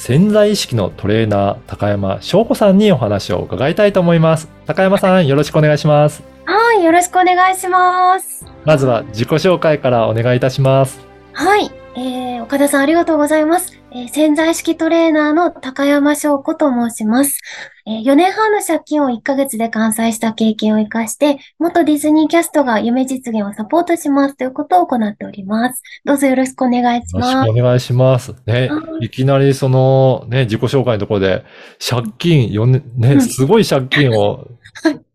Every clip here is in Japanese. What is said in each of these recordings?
潜在意識のトレーナー、高山翔子さんにお話を伺いたいと思います。高山さん、よろしくお願いします。はい、よろしくお願いします。まずは自己紹介からお願いいたします。はい、えー、岡田さんありがとうございます。えー潜在意識トレーナーの高山翔子と申します。えー4年半の借金を1ヶ月で完済した経験を活かして、元ディズニーキャストが夢実現をサポートしますということを行っております。どうぞよろしくお願いしよろします。くお願いします。ねは、いきなりその、ね、自己紹介のところで、借金、よね、ね、うんすごい借金を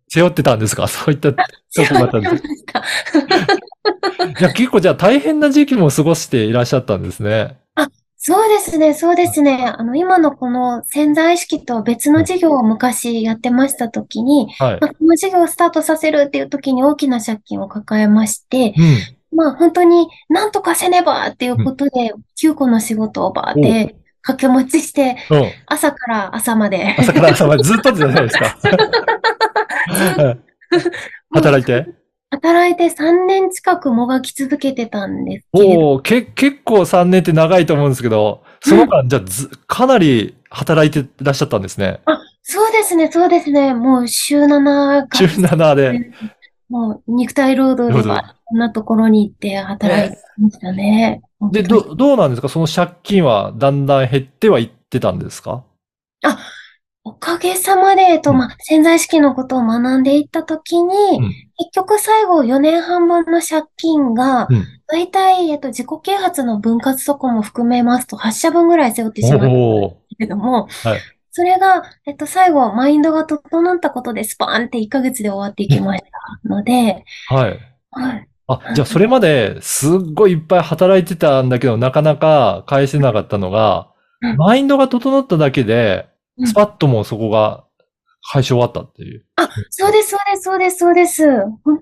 背負ってたんですか？そういったところだったんですか？いや、結構じゃあ大変な時期も過ごしていらっしゃったんですね。そうですね、そうですね。あの、今のこの潜在意識と別の事業を昔やってましたときに、はい。まあ、この事業をスタートさせるっていう時に大きな借金を抱えまして、うん。まあ本当になんとかせねばっていうことで、9個の仕事をバーって掛け持ちして、うん。朝から朝まで。朝から朝までずっとじゃないですか。はい働いて働いて3年近くもがき続けてたんですけれど、おおけ、結構3年って長いと思うんですけど、その間、じゃかなり働いてらっしゃったんですね。そうですね、そうですね。もう週7が、週7で。もう肉体労働で労働は、こんなところに行って働いてましたね。で、ど、どうなんですか？その借金はだんだん減ってはいってたんですか？おかげさまで、えっと、うん。まあ、潜在意識のことを学んでいったときに、ん。結局最後4年半分の借金が、うん。だいたい、えっと、自己啓発の分割とかも含めますと8社分ぐらい背負ってしまったんですけれども、はい。それが、えっと、最後、マインドが整ったことでスパーンって1ヶ月で終わっていきましたので、はい。はい。あ、じゃあそれまですっごいいっぱい働いてたんだけど、なかなか返せなかったのが、うん。マインドが整っただけで、うんスパッともうそこが解消終わったっていう。あ、そうです、そうです、そうです、そうです。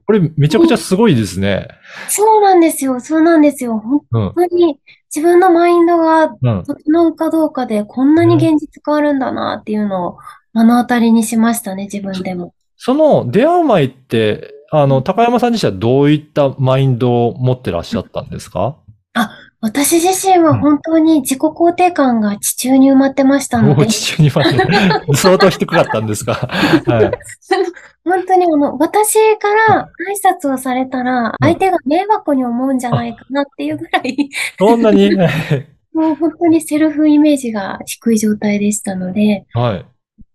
これめちゃくちゃすごいですね。そうなんですよ、そうなんですよ。本うん。当に自分のマインドがうん。整うかどうかでこんなに現実変わるんだなっていうのを目の当たりにしましたね、自分でも。その出会う前って、あの、高山さん自身はどういったマインドを持ってらっしゃったんですか？私自身は本当に自己肯定感が地中に埋まってましたので、お地中にまで相当低かったんですか？はい。本当にあの、私から挨拶をされたら、相手が迷惑に思うんじゃないかなっていうぐらい、そんなに？もう本当にセルフイメージが低い状態でしたので、はい。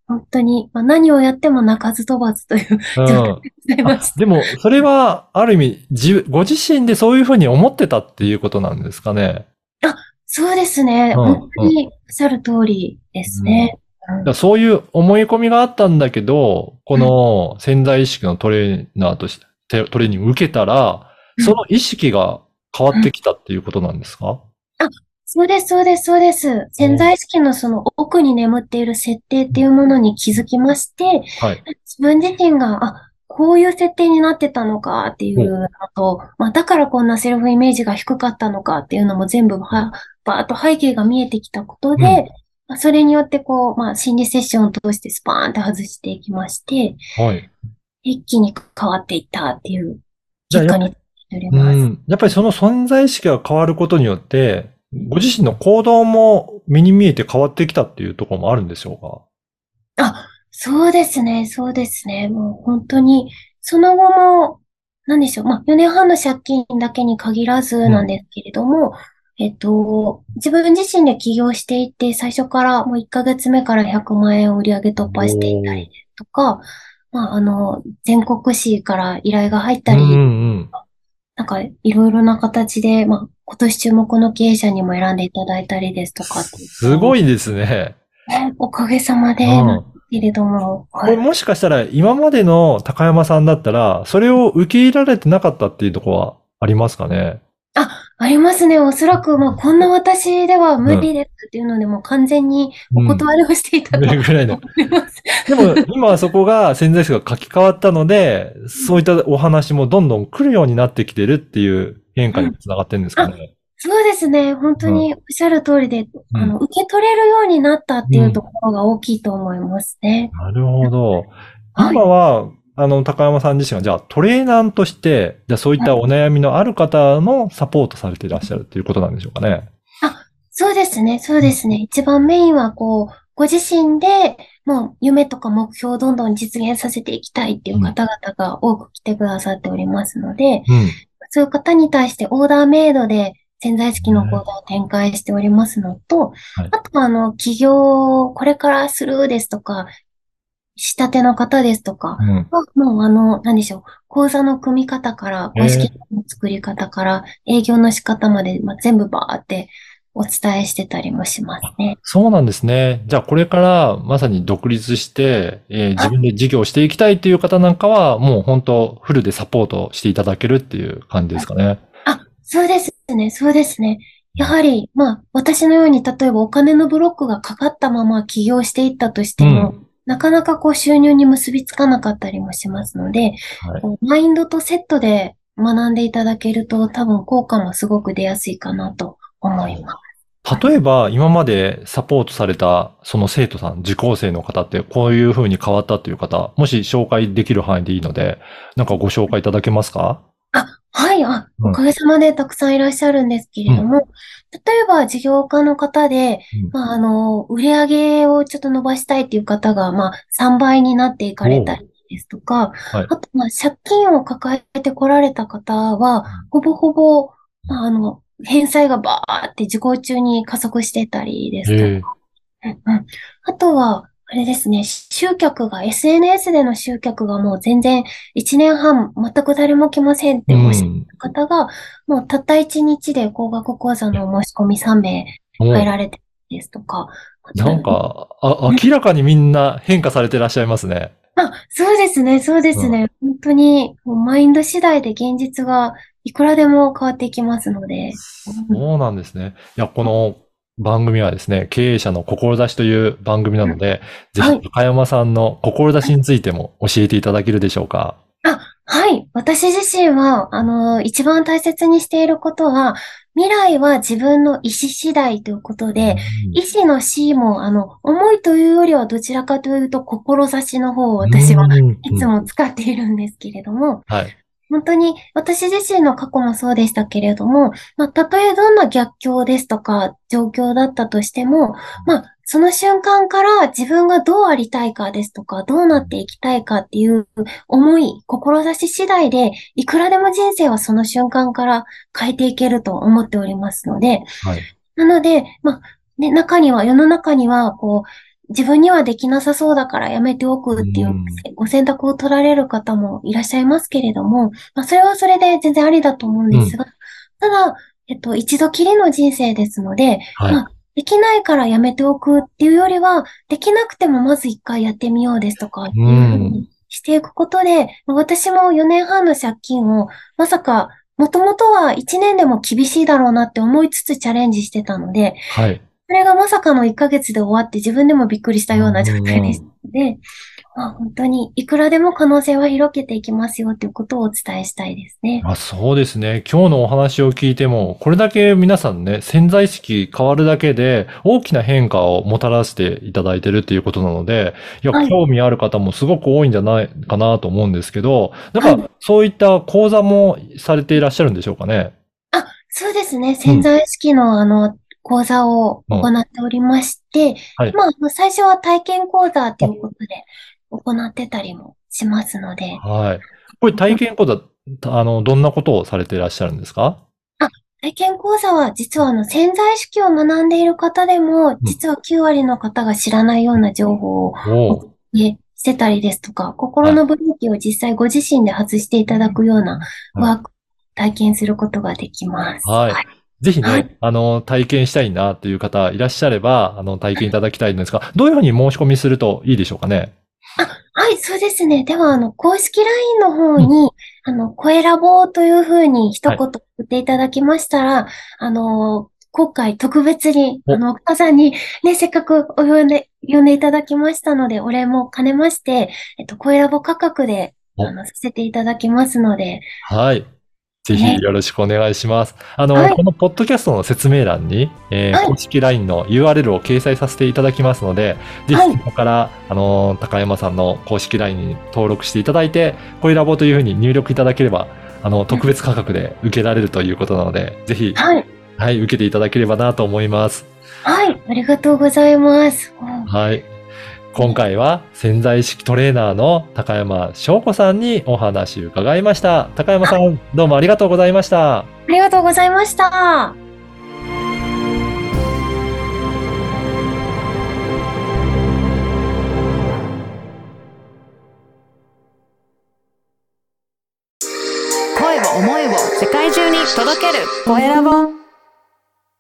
本当に、まあ、何をやっても泣かず飛ばずといううん。でも、それは、ある意味、自、ご自身でそういうふうに思ってたっていうことなんですかね？た。そうですね。うん本当におっしゃる通りですね。そういう思い込みがあったんだけど、この潜在意識のトレーナーとして、トレーニング受けたら、うんその意識が変わってきたっていうことなんですか？そうです、そうです、そうです。潜在意識のその奥に眠っている設定っていうものに気づきまして、はい。自分自身が、あ、こういう設定になってたのかっていうのと、まあ、だからこんなセルフイメージが低かったのかっていうのも全部は、バーッと背景が見えてきたことで、うんまあそれによってこう、まあ、心理セッションを通してスパーンって外していきまして、はい。一気に変わっていったっていうじゃあ結果になりうます。ん。やっぱりその存在意識が変わることによって、ご自身の行動も目に見えて変わってきたっていうところもあるんでしょうか？あ、そうですね、そうですね。もう本当に、その後も、なんでしょう。まあ、4年半の借金だけに限らずなんですけれども、えっと、自分自身で起業していて、最初からもう1ヶ月目から100万円売り上げ突破していたりとか、まあ、あの、全国紙から依頼が入ったり、うんうん。なんか、いろいろな形で、まあ、今年注目の経営者にも選んでいただいたりですとか。すごいですね。おかげさまで、けれども、これもしかしたら今までの高山さんだったら、それを受け入れられてなかったっていうところはありますかね？ありますね。おそらく、まあ、こんな私では無理ですっていうので、もう完全にお断りをしていたと 思ぐらいます。でも、今はそこが潜在意識が書き換わったので、そういったお話もどんどん来るようになってきてるっていう変化につながってるんですかね。そうですね。本当におっしゃる通りで、あの、受け取れるようになったっていうところが大きいと思いますね。なるほど。はい今は、あの、高山さん自身は、じゃあトレーナーとして、じゃあそういったお悩みのある方のサポートされていらっしゃるっていうことなんでしょうかね。そうですね。そうですね。一番メインは、こう、ご自身で、もう夢とか目標をどんどん実現させていきたいっていう方々が多く来てくださっておりますので、うん。そういう方に対してオーダーメイドで潜在意識の講座を展開しておりますのと、はいあとはあの、起業をこれからするですとか、仕立ての方ですとか、うん。はもうあの、何でしょう、講座の組み方から、公式の作り方から、営業の仕方まで、まあ、全部バーってお伝えしてたりもしますね。そうなんですね。じゃあこれからまさに独立して、えー自分で事業をしていきたいっていう方なんかは、もう本当フルでサポートしていただけるっていう感じですかね。あ、そうですね、そうですね。やはり、まあ、私のように、例えばお金のブロックがかかったまま起業していったとしても、なかなかこう収入に結びつかなかったりもしますので、はい。マインドとセットで学んでいただけると、多分効果もすごく出やすいかなと思います。例えば、今までサポートされた、その生徒さん、受講生の方って、こういう風に変わったという方、もし紹介できる範囲でいいので、なんかご紹介いただけますか？あ、はい、あ、うん。おかげさまでたくさんいらっしゃるんですけれども、例えば事業家の方で、うん。まあ、あの、売り上げをちょっと伸ばしたいっていう方が、まあ、3倍になっていかれたりですとか、はい。あと、まあ、借金を抱えてこられた方は、ほぼほぼ、まあ、あの、返済がバーって受講中に加速してたりですとか、ええ。うんうん。あとは、あれですね、集客が、SNS での集客がもう全然1年半全く誰も来ませんっておっしゃる方が、もうたった1日で高額講座の申し込み3名入られてですとか。なんか、あ、明らかにみんな変化されてらっしゃいますね。あ、そうですね、そうですね。本当に、マインド次第で現実がいくらでも変わっていきますので。そうなんですね。いや、この番組はですね、経営者の志という番組なので、ぜはいひ高山さんの志についても教えていただけるでしょうか？はい。私自身は、あの、一番大切にしていることは、未来は自分の意思次第ということで、意思の C も、あの、思いというよりはどちらかというと、志の方を私はうんいつも使っているんですけれども、はい。本当に私自身の過去もそうでしたけれども、まあ、たとえどんな逆境ですとか状況だったとしても、まあ、その瞬間から自分がどうありたいかですとか、どうなっていきたいかっていう思い、志次第で、いくらでも人生はその瞬間から変えていけると思っておりますので、はい。なので、まあ、ね、中には、世の中には、こう、自分にはできなさそうだからやめておくっていううんご選択を取られる方もいらっしゃいますけれども、まあ、それはそれで全然ありだと思うんですが、ただ、えっと、一度きりの人生ですので、はい。まあできないからやめておくっていうよりは、できなくてもまず一回やってみようですとか、っていうふうにしていくことで、まあ私も4年半の借金を、まさか、もともとは1年でも厳しいだろうなって思いつつチャレンジしてたので、はい。それがまさかの1ヶ月で終わって自分でもびっくりしたような状態でしたので、まあ、本当にいくらでも可能性は広げていきますよということをお伝えしたいですね。あそうですね。今日のお話を聞いても、これだけ皆さんね、潜在意識変わるだけで大きな変化をもたらしていただいてるっていうことなので、いや、はい興味ある方もすごく多いんじゃないかなと思うんですけど、なんはかそういった講座もされていらっしゃるんでしょうかね？あ、そうですね。潜在意識のあの、講座を行っておりまして、はい。まあ最初は体験講座ということで行ってたりもしますので、はい。これ体験講座、あの、どんなことをされていらっしゃるんですか？体験講座は実はあの潜在意識を学んでいる方でも、実は9割の方が知らないような情報をおうねしてたりですとか、心のブレーキを実際ご自身で外していただくようなワークを体験することができます。はいぜひね、はいあの、体験したいなっていう方いらっしゃれば、あの、体験いただきたいんですが、どういうふうに申し込みするといいでしょうかね？はい、そうですね。では、あの、公式 LINE の方に、あの、声ラボというふうに一言言っていただきましたら、あの、今回特別に、おあの、岡さんにね、せっかくお呼んで、呼んでいただきましたので、お礼も兼ねまして、えっと、声ラボ価格で、おあの、させていただきますので、はい。ぜひよろしくお願いします。あの、はいこのポッドキャストの説明欄に、えーはい公式 LINE の URL を掲載させていただきますので、ぜはいひそこから、あの、高山さんの公式 LINE に登録していただいて、恋ラボというふうに入力いただければ、あの、特別価格で受けられるということなので、ぜひ、はい、はい、受けていただければなと思います。はい、ありがとうございます。うんはい。今回は潜在意識トレーナーの高山翔子さんにお話を伺いました。高山さん、どうもありがとうございました。ありがとうございました。声を思いを世界中に届けるコエラボ